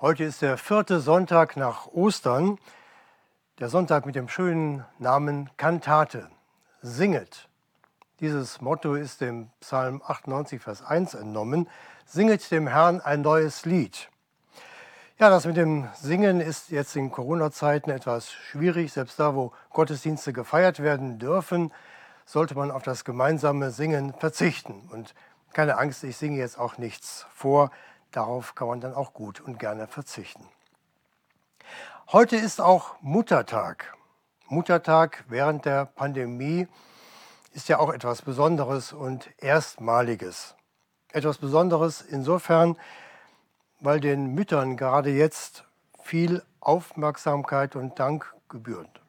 Heute ist der vierte Sonntag nach Ostern, der Sonntag mit dem schönen Namen Kantate, singet. Dieses Motto ist dem Psalm 98, Vers 1 entnommen, singet dem Herrn ein neues Lied. Ja, das mit dem Singen ist jetzt in Corona-Zeiten etwas schwierig. Selbst da, wo Gottesdienste gefeiert werden dürfen, sollte man auf das gemeinsame Singen verzichten. Und keine Angst, ich singe jetzt auch nichts vor. Darauf kann man dann auch gut und gerne verzichten. Heute ist auch Muttertag. Muttertag während der Pandemie ist ja auch etwas Besonderes und Erstmaliges. Etwas Besonderes insofern, weil den Müttern gerade jetzt viel Aufmerksamkeit und Dank gebührt.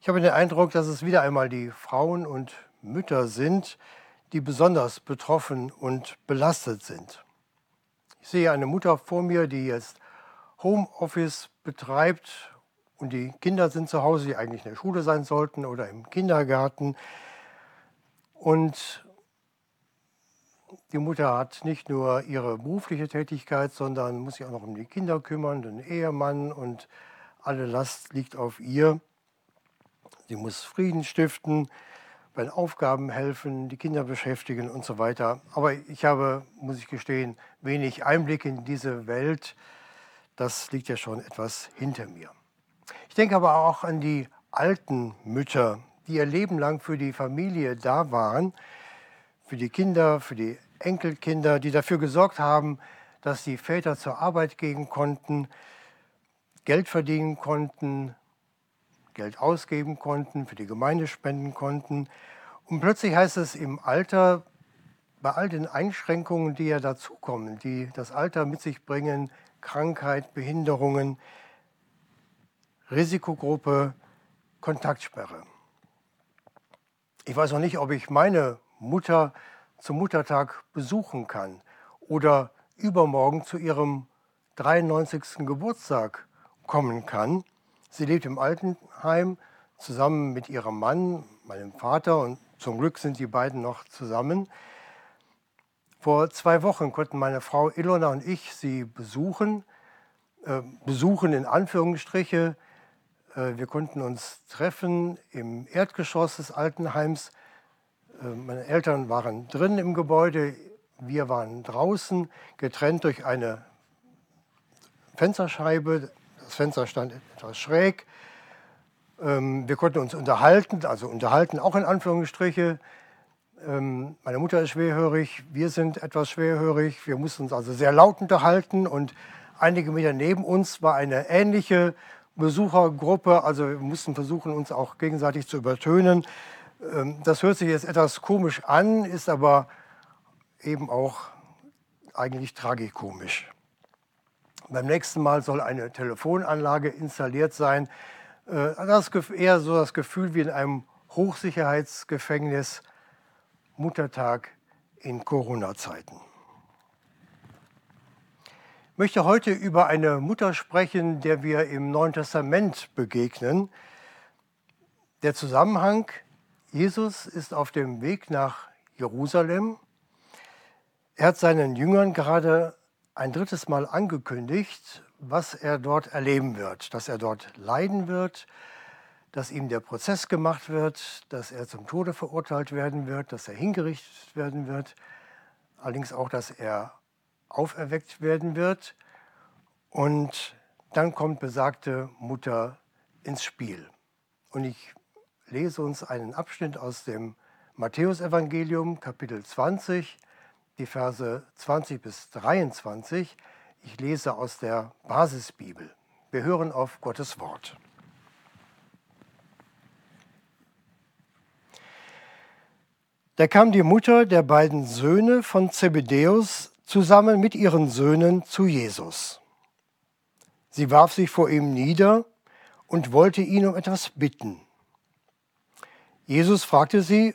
Ich habe den Eindruck, dass es wieder einmal die Frauen und Mütter sind, die besonders betroffen und belastet sind. Ich sehe eine Mutter vor mir, die jetzt Homeoffice betreibt und die Kinder sind zu Hause, die eigentlich in der Schule sein sollten oder im Kindergarten. Und die Mutter hat nicht nur ihre berufliche Tätigkeit, sondern muss sich auch noch um die Kinder kümmern, den Ehemann und alle Last liegt auf ihr. Sie muss Frieden stiften, bei den Aufgaben helfen, die Kinder beschäftigen und so weiter. Aber ich habe, muss ich gestehen, wenig Einblick in diese Welt. Das liegt ja schon etwas hinter mir. Ich denke aber auch an die alten Mütter, die ihr Leben lang für die Familie da waren, für die Kinder, für die Enkelkinder, die dafür gesorgt haben, dass die Väter zur Arbeit gehen konnten, Geld verdienen konnten, Geld ausgeben konnten, für die Gemeinde spenden konnten. Und plötzlich heißt es im Alter, bei all den Einschränkungen, die ja dazukommen, die das Alter mit sich bringen, Krankheit, Behinderungen, Risikogruppe, Kontaktsperre. Ich weiß noch nicht, ob ich meine Mutter zum Muttertag besuchen kann oder übermorgen zu ihrem 93. Geburtstag kommen kann. Sie lebt im Altenheim zusammen mit ihrem Mann, meinem Vater und zum Glück sind die beiden noch zusammen. Vor zwei Wochen konnten meine Frau Ilona und ich sie besuchen. Äh, besuchen in Anführungsstriche. Äh, wir konnten uns treffen im Erdgeschoss des Altenheims. Äh, meine Eltern waren drin im Gebäude, wir waren draußen, getrennt durch eine Fensterscheibe. Das Fenster stand etwas schräg. Ähm, wir konnten uns unterhalten, also unterhalten auch in Anführungsstriche. Ähm, meine Mutter ist schwerhörig, wir sind etwas schwerhörig. Wir mussten uns also sehr laut unterhalten und einige Meter neben uns war eine ähnliche Besuchergruppe. Also wir mussten versuchen, uns auch gegenseitig zu übertönen. Ähm, das hört sich jetzt etwas komisch an, ist aber eben auch eigentlich tragikomisch. Beim nächsten Mal soll eine Telefonanlage installiert sein. Äh, das ist eher so das Gefühl wie in einem Hochsicherheitsgefängnis Muttertag in Corona-Zeiten. Ich möchte heute über eine Mutter sprechen, der wir im Neuen Testament begegnen. Der Zusammenhang, Jesus ist auf dem Weg nach Jerusalem. Er hat seinen Jüngern gerade ein drittes Mal angekündigt, was er dort erleben wird, dass er dort leiden wird, dass ihm der Prozess gemacht wird, dass er zum Tode verurteilt werden wird, dass er hingerichtet werden wird, allerdings auch, dass er auferweckt werden wird. Und dann kommt besagte Mutter ins Spiel. Und ich lese uns einen Abschnitt aus dem Matthäusevangelium, Kapitel 20, die Verse 20 bis 23. Ich lese aus der Basisbibel. Wir hören auf Gottes Wort. Da kam die Mutter der beiden Söhne von Zebedäus zusammen mit ihren Söhnen zu Jesus. Sie warf sich vor ihm nieder und wollte ihn um etwas bitten. Jesus fragte sie,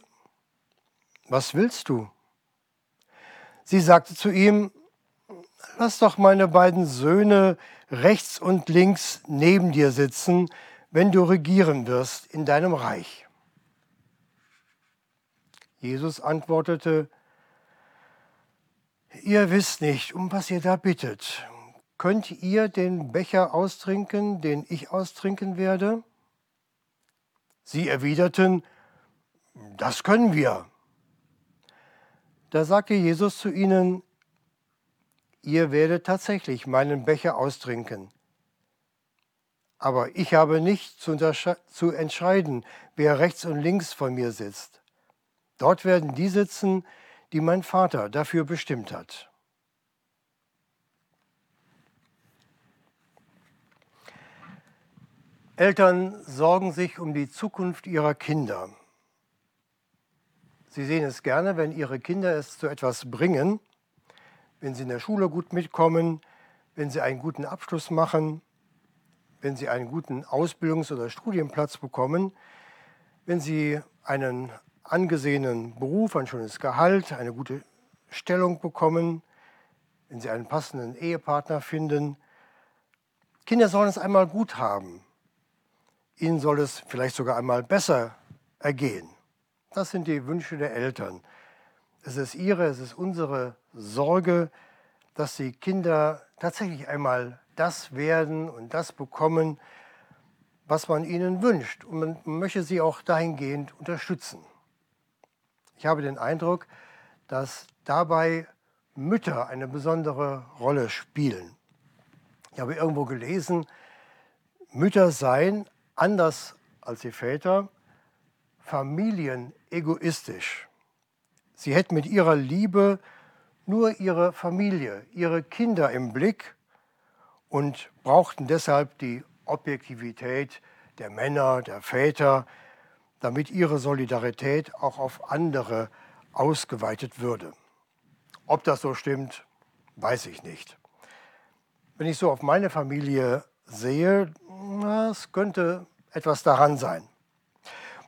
was willst du? Sie sagte zu ihm, lass doch meine beiden Söhne rechts und links neben dir sitzen, wenn du regieren wirst in deinem Reich. Jesus antwortete, ihr wisst nicht, um was ihr da bittet. könnt ihr den Becher austrinken, den ich austrinken werde? Sie erwiderten, das können wir. Da sagte Jesus zu ihnen, ihr werdet tatsächlich meinen Becher austrinken. Aber ich habe nicht zu, zu, entscheiden, wer rechts und links von mir sitzt. Dort werden die sitzen, die mein Vater dafür bestimmt hat. Eltern sorgen sich um die Zukunft ihrer Kinder. Sie sehen es gerne, wenn ihre Kinder es zu etwas bringen, wenn sie in der Schule gut mitkommen, wenn sie einen guten Abschluss machen, wenn sie einen guten Ausbildungs- oder Studienplatz bekommen, wenn sie einen angesehenen Beruf, ein schönes Gehalt, eine gute Stellung bekommen, wenn sie einen passenden Ehepartner finden. Kinder sollen es einmal gut haben. Ihnen soll es vielleicht sogar einmal besser ergehen. Das sind die Wünsche der Eltern. Es ist ihre, es ist unsere Sorge, dass die Kinder tatsächlich einmal das werden und das bekommen, was man ihnen wünscht. Und man möchte sie auch dahingehend unterstützen. Ich habe den Eindruck, dass dabei Mütter eine besondere Rolle spielen. Ich habe irgendwo gelesen, Mütter seien anders als die Väter, familienegoistisch. Sie hätten mit ihrer Liebe nur ihre Familie, ihre Kinder im Blick und brauchten deshalb die Objektivität der Männer, der Väter, damit ihre Solidarität auch auf andere ausgeweitet würde. Ob das so stimmt, weiß ich nicht. Wenn ich so auf meine Familie sehe, es könnte etwas daran sein.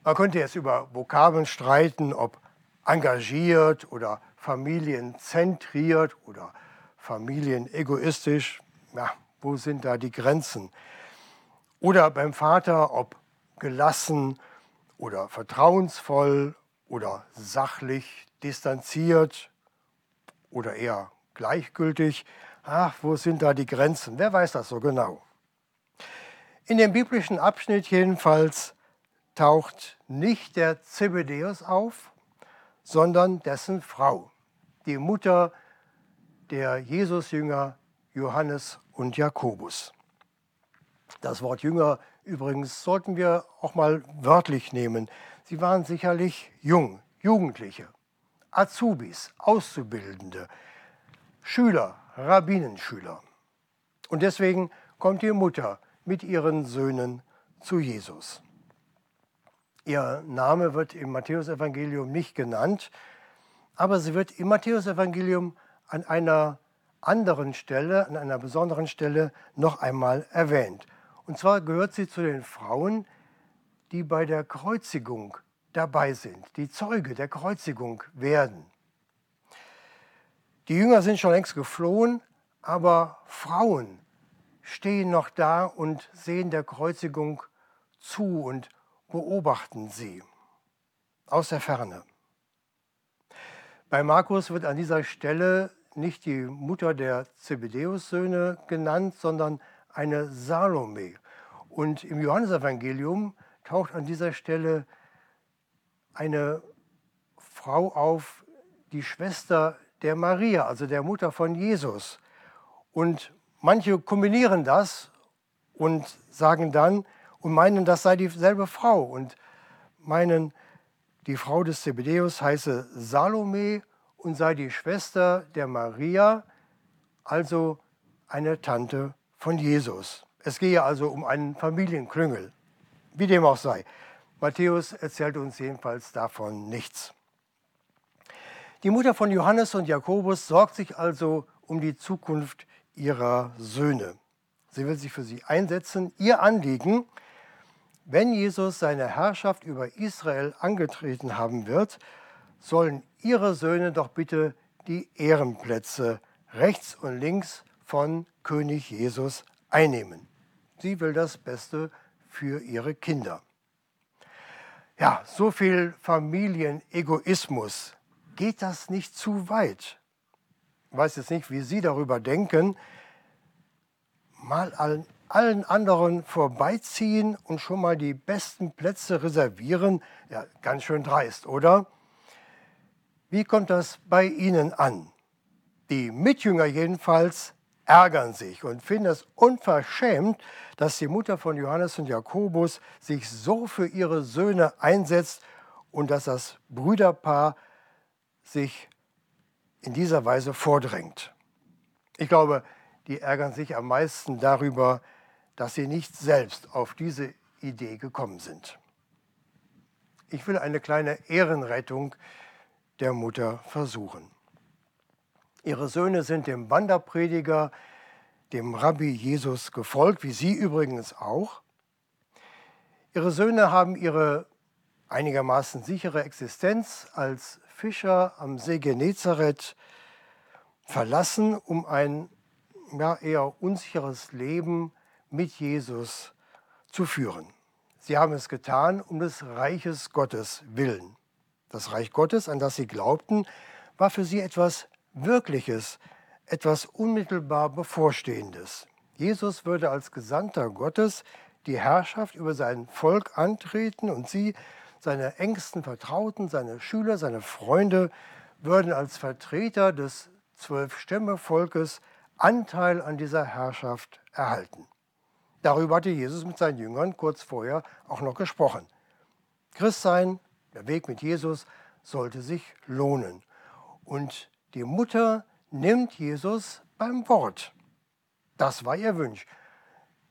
Man könnte jetzt über Vokabeln streiten, ob engagiert oder familienzentriert oder familienegoistisch. Ja, wo sind da die Grenzen? Oder beim Vater, ob gelassen oder vertrauensvoll oder sachlich distanziert oder eher gleichgültig. Ach, wo sind da die Grenzen? Wer weiß das so genau? In dem biblischen Abschnitt jedenfalls taucht nicht der Zebedeus auf, sondern dessen Frau, die Mutter der Jesusjünger Johannes und Jakobus. Das Wort Jünger übrigens sollten wir auch mal wörtlich nehmen. Sie waren sicherlich jung, Jugendliche, Azubis, Auszubildende, Schüler, Rabbinenschüler. Und deswegen kommt die Mutter mit ihren Söhnen zu Jesus. Ihr Name wird im Matthäusevangelium nicht genannt, aber sie wird im Matthäusevangelium an einer anderen Stelle, an einer besonderen Stelle noch einmal erwähnt. Und zwar gehört sie zu den Frauen, die bei der Kreuzigung dabei sind, die Zeuge der Kreuzigung werden. Die Jünger sind schon längst geflohen, aber Frauen stehen noch da und sehen der Kreuzigung zu und beobachten sie aus der Ferne. Bei Markus wird an dieser Stelle nicht die Mutter der Zebedeus-Söhne genannt, sondern eine Salome. Und im Johannesevangelium taucht an dieser Stelle eine Frau auf, die Schwester der Maria, also der Mutter von Jesus. Und Manche kombinieren das und sagen dann und meinen, das sei dieselbe Frau und meinen, die Frau des Zebedeus heiße Salome und sei die Schwester der Maria, also eine Tante von Jesus. Es gehe also um einen Familienklüngel, wie dem auch sei. Matthäus erzählt uns jedenfalls davon nichts. Die Mutter von Johannes und Jakobus sorgt sich also um die Zukunft ihrer Söhne. Sie will sich für sie einsetzen. Ihr Anliegen, wenn Jesus seine Herrschaft über Israel angetreten haben wird, sollen ihre Söhne doch bitte die Ehrenplätze rechts und links von König Jesus einnehmen. Sie will das Beste für ihre Kinder. Ja, so viel Familienegoismus. Geht das nicht zu weit? Ich weiß jetzt nicht, wie Sie darüber denken. mal an allen anderen vorbeiziehen und schon mal die besten Plätze reservieren. Ja, ganz schön dreist, oder? Wie kommt das bei Ihnen an? Die Mitjünger jedenfalls ärgern sich und finden es unverschämt, dass die Mutter von Johannes und Jakobus sich so für ihre Söhne einsetzt und dass das Brüderpaar sich in dieser Weise vordrängt. Ich glaube, die ärgern sich am meisten darüber, dass sie nicht selbst auf diese Idee gekommen sind. Ich will eine kleine Ehrenrettung der Mutter versuchen. Ihre Söhne sind dem Wanderprediger, dem Rabbi Jesus gefolgt, wie Sie übrigens auch. Ihre Söhne haben ihre einigermaßen sichere Existenz als Fischer am See Genezareth verlassen, um ein ja, eher unsicheres Leben mit Jesus zu führen. Sie haben es getan um des Reiches Gottes willen. Das Reich Gottes, an das sie glaubten, war für sie etwas Wirkliches, etwas unmittelbar Bevorstehendes. Jesus würde als Gesandter Gottes die Herrschaft über sein Volk antreten und sie, seine engsten Vertrauten, seine Schüler, seine Freunde, würden als Vertreter des Zwölf-Stämme-Volkes Anteil an dieser Herrschaft erhalten. Darüber hatte Jesus mit seinen Jüngern kurz vorher auch noch gesprochen. Christsein, der Weg mit Jesus, sollte sich lohnen. Und die Mutter nimmt Jesus beim Wort. Das war ihr Wunsch.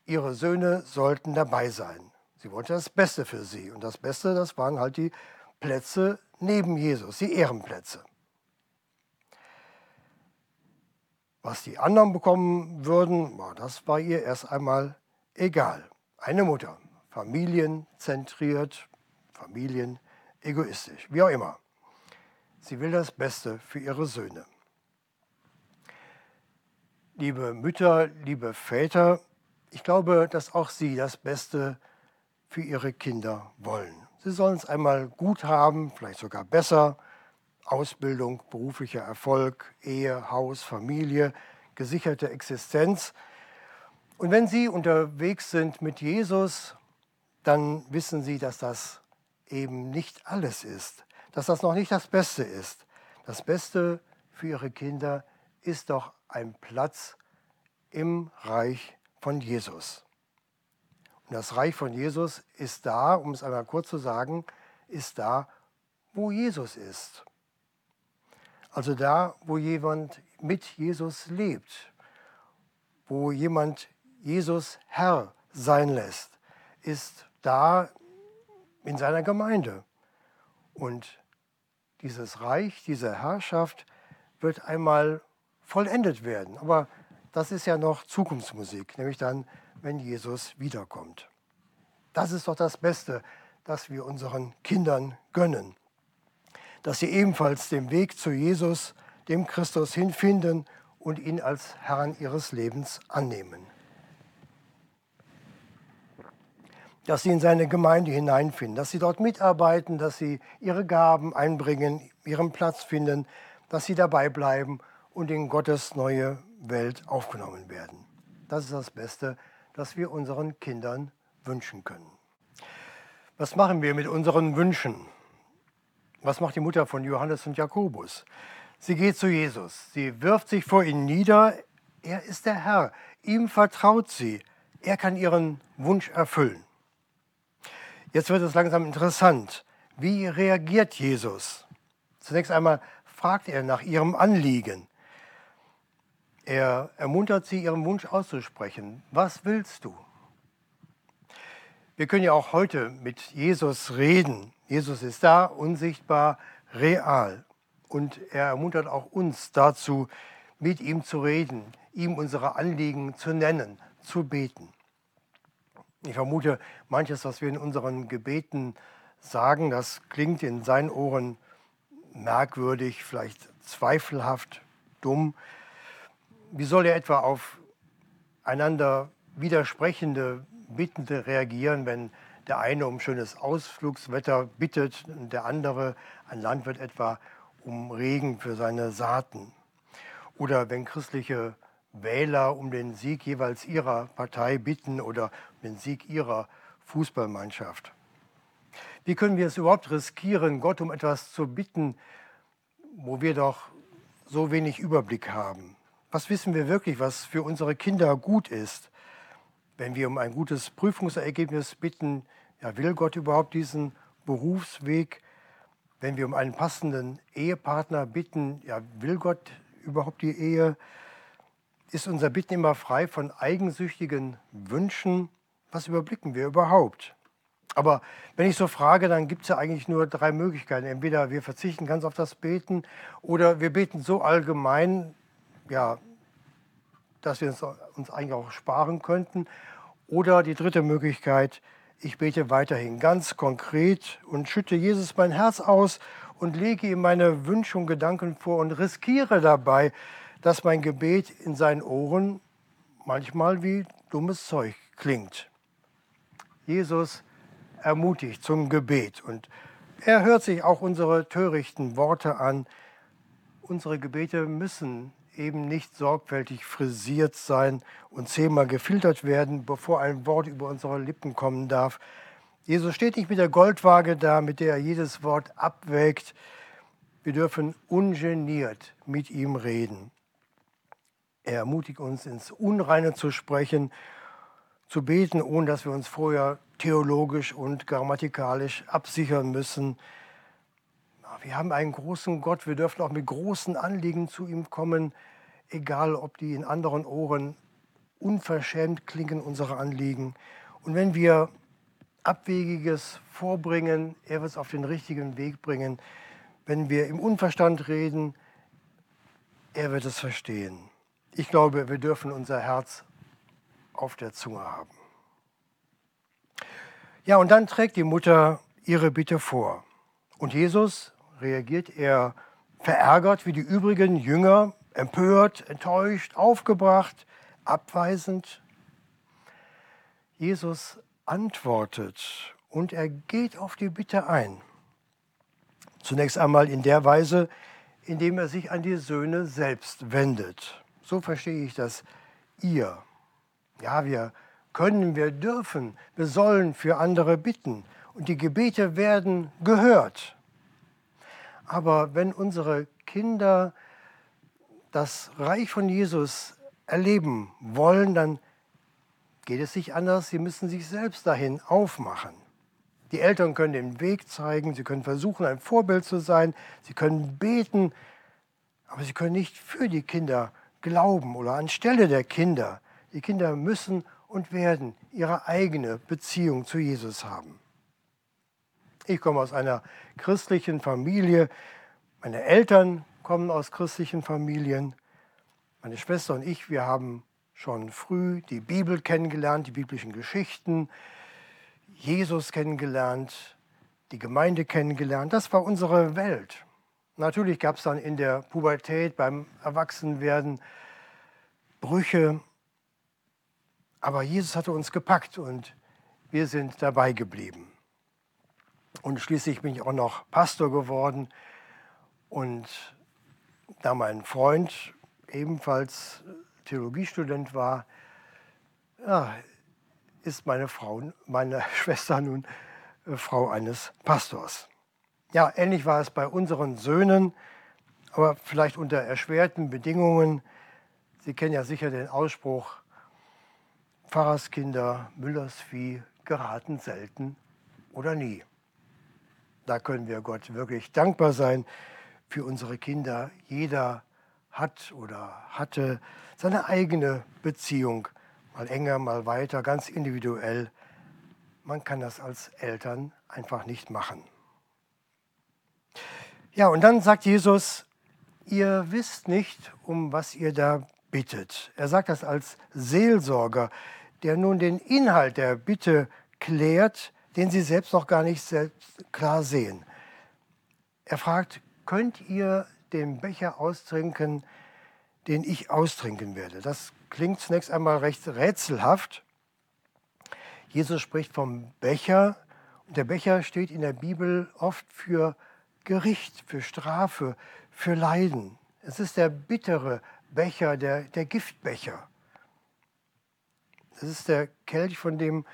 Ihre Söhne sollten dabei sein. Sie wollte das Beste für sie. Und das Beste, das waren halt die Plätze neben Jesus, die Ehrenplätze. Was die anderen bekommen würden, das war ihr erst einmal egal. Eine Mutter, familienzentriert, familienegoistisch, wie auch immer. Sie will das Beste für ihre Söhne. Liebe Mütter, liebe Väter, ich glaube, dass auch Sie das Beste für Ihre Kinder wollen. Sie sollen es einmal gut haben, vielleicht sogar besser. Ausbildung, beruflicher Erfolg, Ehe, Haus, Familie, gesicherte Existenz. Und wenn Sie unterwegs sind mit Jesus, dann wissen Sie, dass das eben nicht alles ist, dass das noch nicht das Beste ist. Das Beste für Ihre Kinder ist doch ein Platz im Reich von Jesus. Und das Reich von Jesus ist da, um es einmal kurz zu sagen, ist da, wo Jesus ist. Also da, wo jemand mit Jesus lebt, wo jemand Jesus Herr sein lässt, ist da in seiner Gemeinde. Und dieses Reich, diese Herrschaft wird einmal vollendet werden. Aber das ist ja noch Zukunftsmusik, nämlich dann, wenn Jesus wiederkommt. Das ist doch das Beste, das wir unseren Kindern gönnen. Dass sie ebenfalls den Weg zu Jesus, dem Christus hinfinden und ihn als Herrn ihres Lebens annehmen. Dass sie in seine Gemeinde hineinfinden, dass sie dort mitarbeiten, dass sie ihre Gaben einbringen, ihren Platz finden, dass sie dabei bleiben und in Gottes neue Welt aufgenommen werden. Das ist das Beste, das wir unseren Kindern wünschen können. Was machen wir mit unseren Wünschen? Was macht die Mutter von Johannes und Jakobus? Sie geht zu Jesus, sie wirft sich vor ihn nieder, er ist der Herr, ihm vertraut sie, er kann ihren Wunsch erfüllen. Jetzt wird es langsam interessant. Wie reagiert Jesus? Zunächst einmal fragt er nach ihrem Anliegen. Er ermuntert sie, ihren Wunsch auszusprechen. Was willst du? Wir können ja auch heute mit Jesus reden. Jesus ist da, unsichtbar, real. Und er ermuntert auch uns dazu, mit ihm zu reden, ihm unsere Anliegen zu nennen, zu beten. Ich vermute, manches, was wir in unseren Gebeten sagen, das klingt in seinen Ohren merkwürdig, vielleicht zweifelhaft, dumm. Wie soll er etwa auf einander widersprechende Bittende reagieren, wenn der eine um schönes Ausflugswetter bittet und der andere, ein Landwirt etwa, um Regen für seine Saaten? Oder wenn christliche Wähler um den Sieg jeweils ihrer Partei bitten oder den Sieg ihrer Fußballmannschaft. Wie können wir es überhaupt riskieren, Gott um etwas zu bitten, wo wir doch so wenig Überblick haben? Was wissen wir wirklich, was für unsere Kinder gut ist? Wenn wir um ein gutes Prüfungsergebnis bitten, ja, will Gott überhaupt diesen Berufsweg? Wenn wir um einen passenden Ehepartner bitten, ja, will Gott überhaupt die Ehe? Ist unser Bitten immer frei von eigensüchtigen Wünschen? Was überblicken wir überhaupt? Aber wenn ich so frage, dann gibt es ja eigentlich nur drei Möglichkeiten. Entweder wir verzichten ganz auf das Beten oder wir beten so allgemein, ja, dass wir es uns eigentlich auch sparen könnten. Oder die dritte Möglichkeit, ich bete weiterhin ganz konkret und schütte Jesus mein Herz aus und lege ihm meine Wünsche und Gedanken vor und riskiere dabei, dass mein Gebet in seinen Ohren manchmal wie dummes Zeug klingt. Jesus ermutigt zum Gebet und er hört sich auch unsere törichten Worte an. Unsere Gebete müssen eben nicht sorgfältig frisiert sein und zehnmal gefiltert werden, bevor ein Wort über unsere Lippen kommen darf. Jesus steht nicht mit der Goldwaage da, mit der er jedes Wort abwägt. Wir dürfen ungeniert mit ihm reden. Er ermutigt uns, ins Unreine zu sprechen, zu beten, ohne dass wir uns vorher theologisch und grammatikalisch absichern müssen. Wir haben einen großen Gott, wir dürfen auch mit großen Anliegen zu ihm kommen, egal ob die in anderen Ohren unverschämt klingen, unsere Anliegen. Und wenn wir Abwegiges vorbringen, er wird es auf den richtigen Weg bringen. Wenn wir im Unverstand reden, er wird es verstehen. Ich glaube, wir dürfen unser Herz auf der Zunge haben. Ja, und dann trägt die Mutter ihre Bitte vor. Und Jesus reagiert er verärgert wie die übrigen Jünger, empört, enttäuscht, aufgebracht, abweisend. Jesus antwortet und er geht auf die Bitte ein. Zunächst einmal in der Weise, indem er sich an die Söhne selbst wendet. So verstehe ich das ihr. Ja, wir können, wir dürfen, wir sollen für andere bitten und die Gebete werden gehört. Aber wenn unsere Kinder das Reich von Jesus erleben wollen, dann geht es nicht anders. Sie müssen sich selbst dahin aufmachen. Die Eltern können den Weg zeigen, sie können versuchen, ein Vorbild zu sein, sie können beten, aber sie können nicht für die Kinder glauben oder anstelle der Kinder. Die Kinder müssen und werden ihre eigene Beziehung zu Jesus haben. Ich komme aus einer christlichen Familie. Meine Eltern kommen aus christlichen Familien. Meine Schwester und ich, wir haben schon früh die Bibel kennengelernt, die biblischen Geschichten, Jesus kennengelernt, die Gemeinde kennengelernt. Das war unsere Welt. Natürlich gab es dann in der Pubertät, beim Erwachsenwerden Brüche, aber Jesus hatte uns gepackt und wir sind dabei geblieben. Und schließlich bin ich auch noch Pastor geworden. Und da mein Freund ebenfalls Theologiestudent war, ja, ist meine Frau, meine Schwester nun äh, Frau eines Pastors. Ja, ähnlich war es bei unseren Söhnen, aber vielleicht unter erschwerten Bedingungen. Sie kennen ja sicher den Ausspruch, Pfarrerskinder, Müllers Vieh geraten selten oder nie. Da können wir Gott wirklich dankbar sein für unsere Kinder. Jeder hat oder hatte seine eigene Beziehung, mal enger, mal weiter, ganz individuell. Man kann das als Eltern einfach nicht machen. Ja, und dann sagt Jesus, ihr wisst nicht, um was ihr da bittet. Er sagt das als Seelsorger, der nun den Inhalt der Bitte klärt, den sie selbst noch gar nicht klar sehen. Er fragt, könnt ihr den Becher austrinken, den ich austrinken werde? Das klingt zunächst einmal recht rätselhaft. Jesus spricht vom Becher und der Becher steht in der Bibel oft für Gericht, für Strafe, für Leiden. Es ist der bittere Becher, der, der Giftbecher. Das ist der Kelch, von dem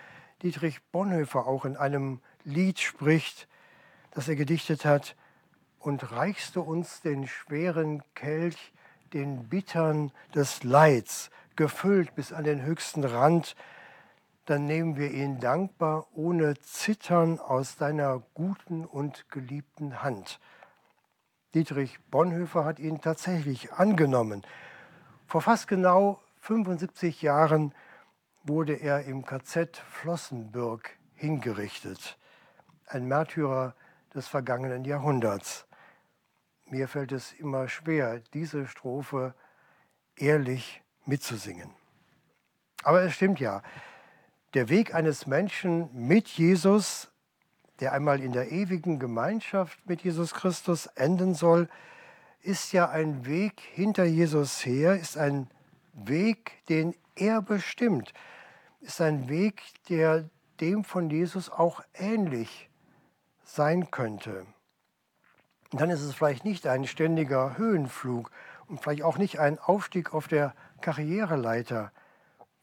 Dietrich Bonhoeffer auch in einem Lied spricht, das er gedichtet hat. Und reichst du uns den schweren Kelch, den Bittern des Leids, gefüllt bis an den höchsten Rand, dann nehmen wir ihn dankbar ohne Zittern aus deiner guten und geliebten Hand. Dietrich Bonhoeffer hat ihn tatsächlich angenommen. Vor fast genau 75 Jahren wurde er im KZ Flossenbürg hingerichtet, ein Märtyrer des vergangenen Jahrhunderts. Mir fällt es immer schwer, diese Strophe ehrlich mitzusingen. Aber es stimmt ja, der Weg eines Menschen mit Jesus, der einmal in der ewigen Gemeinschaft mit Jesus Christus enden soll, ist ja ein Weg hinter Jesus her, ist ein Weg, den er bestimmt, ist ein Weg, der dem von Jesus auch ähnlich sein könnte. Und dann ist es vielleicht nicht ein ständiger Höhenflug und vielleicht auch nicht ein Aufstieg auf der Karriereleiter,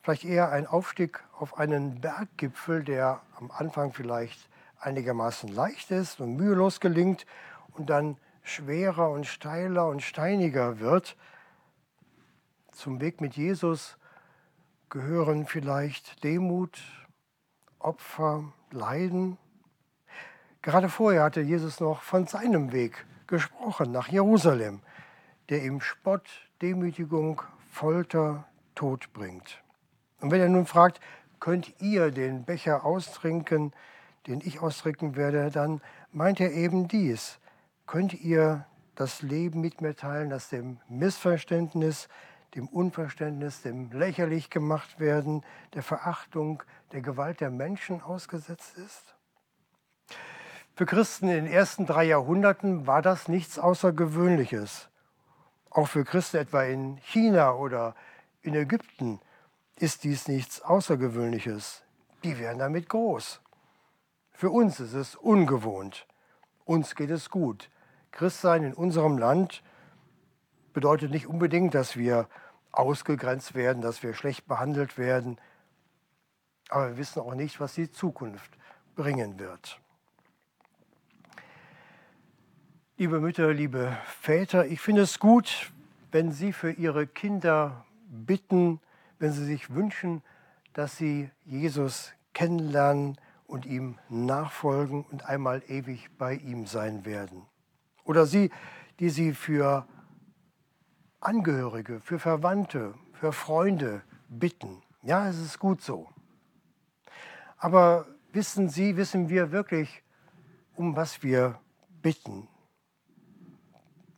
vielleicht eher ein Aufstieg auf einen Berggipfel, der am Anfang vielleicht einigermaßen leicht ist und mühelos gelingt und dann schwerer und steiler und steiniger wird. Zum Weg mit Jesus gehören vielleicht Demut, Opfer, Leiden. Gerade vorher hatte Jesus noch von seinem Weg gesprochen nach Jerusalem, der ihm Spott, Demütigung, Folter, Tod bringt. Und wenn er nun fragt, könnt ihr den Becher austrinken, den ich austrinken werde, dann meint er eben dies. Könnt ihr das Leben mit mir teilen, das dem Missverständnis, dem Unverständnis, dem lächerlich gemacht werden, der Verachtung, der Gewalt der Menschen ausgesetzt ist? Für Christen in den ersten drei Jahrhunderten war das nichts Außergewöhnliches. Auch für Christen etwa in China oder in Ägypten ist dies nichts Außergewöhnliches. Die werden damit groß. Für uns ist es ungewohnt. Uns geht es gut. Christsein in unserem Land bedeutet nicht unbedingt, dass wir ausgegrenzt werden, dass wir schlecht behandelt werden. Aber wir wissen auch nicht, was die Zukunft bringen wird. Liebe Mütter, liebe Väter, ich finde es gut, wenn Sie für Ihre Kinder bitten, wenn sie sich wünschen, dass sie Jesus kennenlernen und ihm nachfolgen und einmal ewig bei ihm sein werden. Oder sie, die sie für Angehörige, für Verwandte, für Freunde bitten. Ja, es ist gut so. Aber wissen Sie, wissen wir wirklich, um was wir bitten?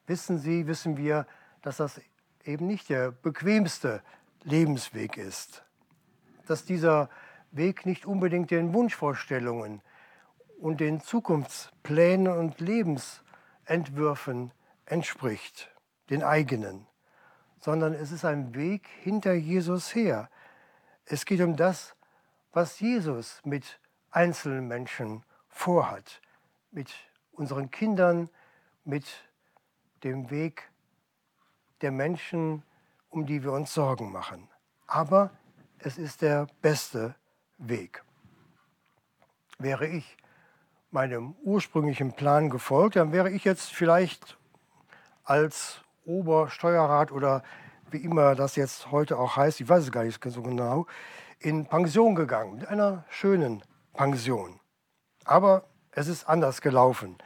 Wissen Sie, wissen wir, dass das eben nicht der bequemste Lebensweg ist. Dass dieser Weg nicht unbedingt den Wunschvorstellungen und den Zukunftsplänen und Lebensentwürfen entspricht, den eigenen, sondern es ist ein Weg hinter Jesus her. Es geht um das, was Jesus mit einzelnen Menschen vorhat, mit unseren Kindern, mit dem Weg der Menschen, um die wir uns Sorgen machen. Aber es ist der beste Weg. Wäre ich meinem ursprünglichen Plan gefolgt, dann wäre ich jetzt vielleicht als Obersteuerrat oder wie immer das jetzt heute auch heißt, ich weiß es gar nicht so genau, in Pension gegangen, mit einer schönen Pension. Aber es ist anders gelaufen.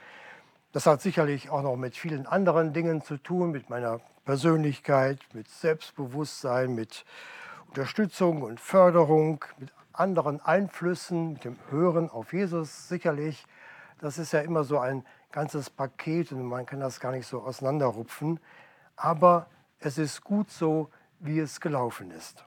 Das hat sicherlich auch noch mit vielen anderen Dingen zu tun, mit meiner Persönlichkeit, mit Selbstbewusstsein, mit Unterstützung und Förderung, mit anderen Einflüssen, mit dem Hören auf Jesus sicherlich. Das ist ja immer so ein ganzes Paket und man kann das gar nicht so auseinanderrupfen. Aber es ist gut so, wie es gelaufen ist.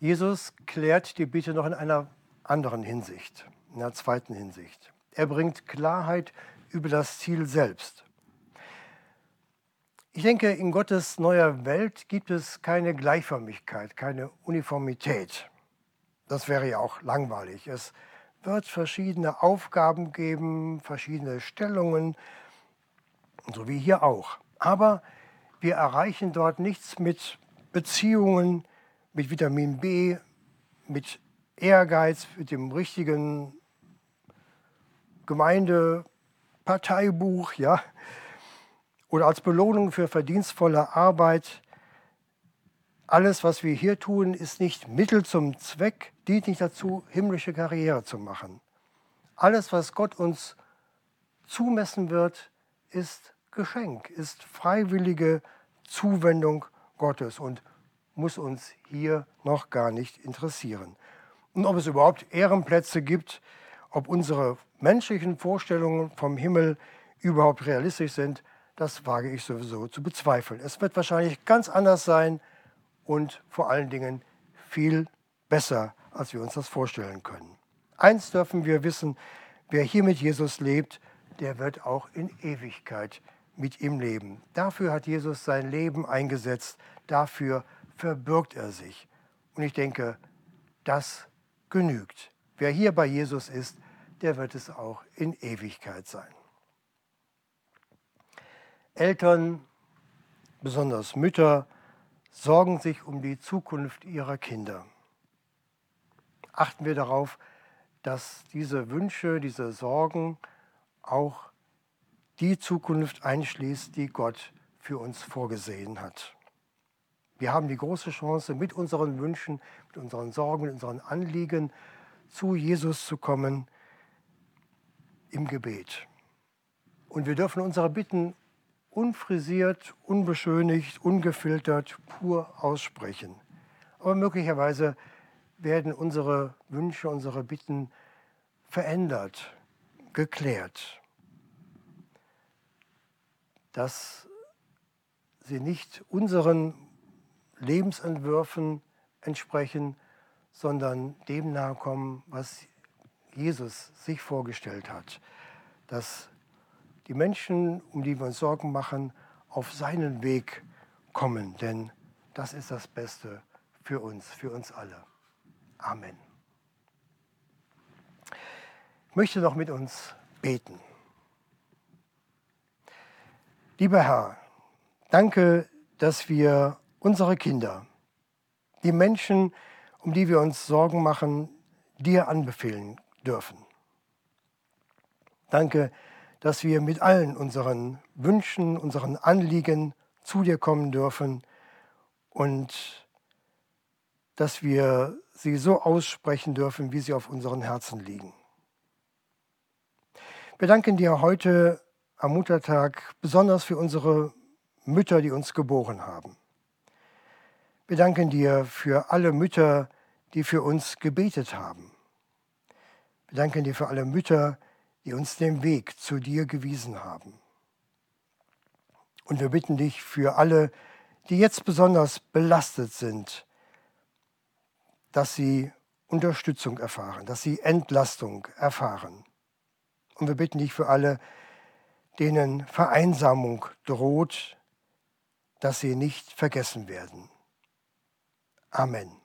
Jesus klärt die Bitte noch in einer anderen Hinsicht, in einer zweiten Hinsicht. Er bringt Klarheit über das Ziel selbst. Ich denke, in Gottes neuer Welt gibt es keine Gleichförmigkeit, keine Uniformität. Das wäre ja auch langweilig. Es wird verschiedene Aufgaben geben, verschiedene Stellungen, so wie hier auch. Aber wir erreichen dort nichts mit Beziehungen, mit Vitamin B, mit Ehrgeiz, mit dem richtigen Gemeindeparteibuch, ja, oder als Belohnung für verdienstvolle Arbeit. Alles, was wir hier tun, ist nicht Mittel zum Zweck, dient nicht dazu, himmlische Karriere zu machen. Alles, was Gott uns zumessen wird, ist Geschenk, ist freiwillige Zuwendung Gottes und muss uns hier noch gar nicht interessieren. Und ob es überhaupt Ehrenplätze gibt, ob unsere menschlichen Vorstellungen vom Himmel überhaupt realistisch sind, das wage ich sowieso zu bezweifeln. Es wird wahrscheinlich ganz anders sein und vor allen Dingen viel besser, als wir uns das vorstellen können. Eins dürfen wir wissen, wer hier mit Jesus lebt, der wird auch in Ewigkeit mit ihm leben. Dafür hat Jesus sein Leben eingesetzt, dafür verbirgt er sich. Und ich denke, das genügt. Wer hier bei Jesus ist, der wird es auch in Ewigkeit sein. Eltern, besonders Mütter, sorgen sich um die Zukunft ihrer Kinder. Achten wir darauf, dass diese Wünsche, diese Sorgen auch die Zukunft einschließt, die Gott für uns vorgesehen hat. Wir haben die große Chance, mit unseren Wünschen, mit unseren Sorgen, mit unseren Anliegen zu Jesus zu kommen im Gebet. Und wir dürfen unsere Bitten unfrisiert, unbeschönigt, ungefiltert, pur aussprechen. Aber möglicherweise werden unsere Wünsche, unsere Bitten verändert, geklärt dass sie nicht unseren Lebensentwürfen entsprechen, sondern dem nahe kommen, was Jesus sich vorgestellt hat. Dass die Menschen, um die wir uns Sorgen machen, auf seinen Weg kommen, denn das ist das Beste für uns, für uns alle. Amen. Ich möchte noch mit uns beten. Lieber Herr, danke, dass wir unsere Kinder, die Menschen, um die wir uns Sorgen machen, dir anbefehlen dürfen. Danke, dass wir mit allen unseren Wünschen, unseren Anliegen zu dir kommen dürfen und dass wir sie so aussprechen dürfen, wie sie auf unseren Herzen liegen. Wir danken dir heute am Muttertag besonders für unsere Mütter, die uns geboren haben. Wir danken dir für alle Mütter, die für uns gebetet haben. Wir danken dir für alle Mütter, die uns den Weg zu dir gewiesen haben. Und wir bitten dich für alle, die jetzt besonders belastet sind, dass sie Unterstützung erfahren, dass sie Entlastung erfahren. Und wir bitten dich für alle, die denen Vereinsamung droht, dass sie nicht vergessen werden. Amen.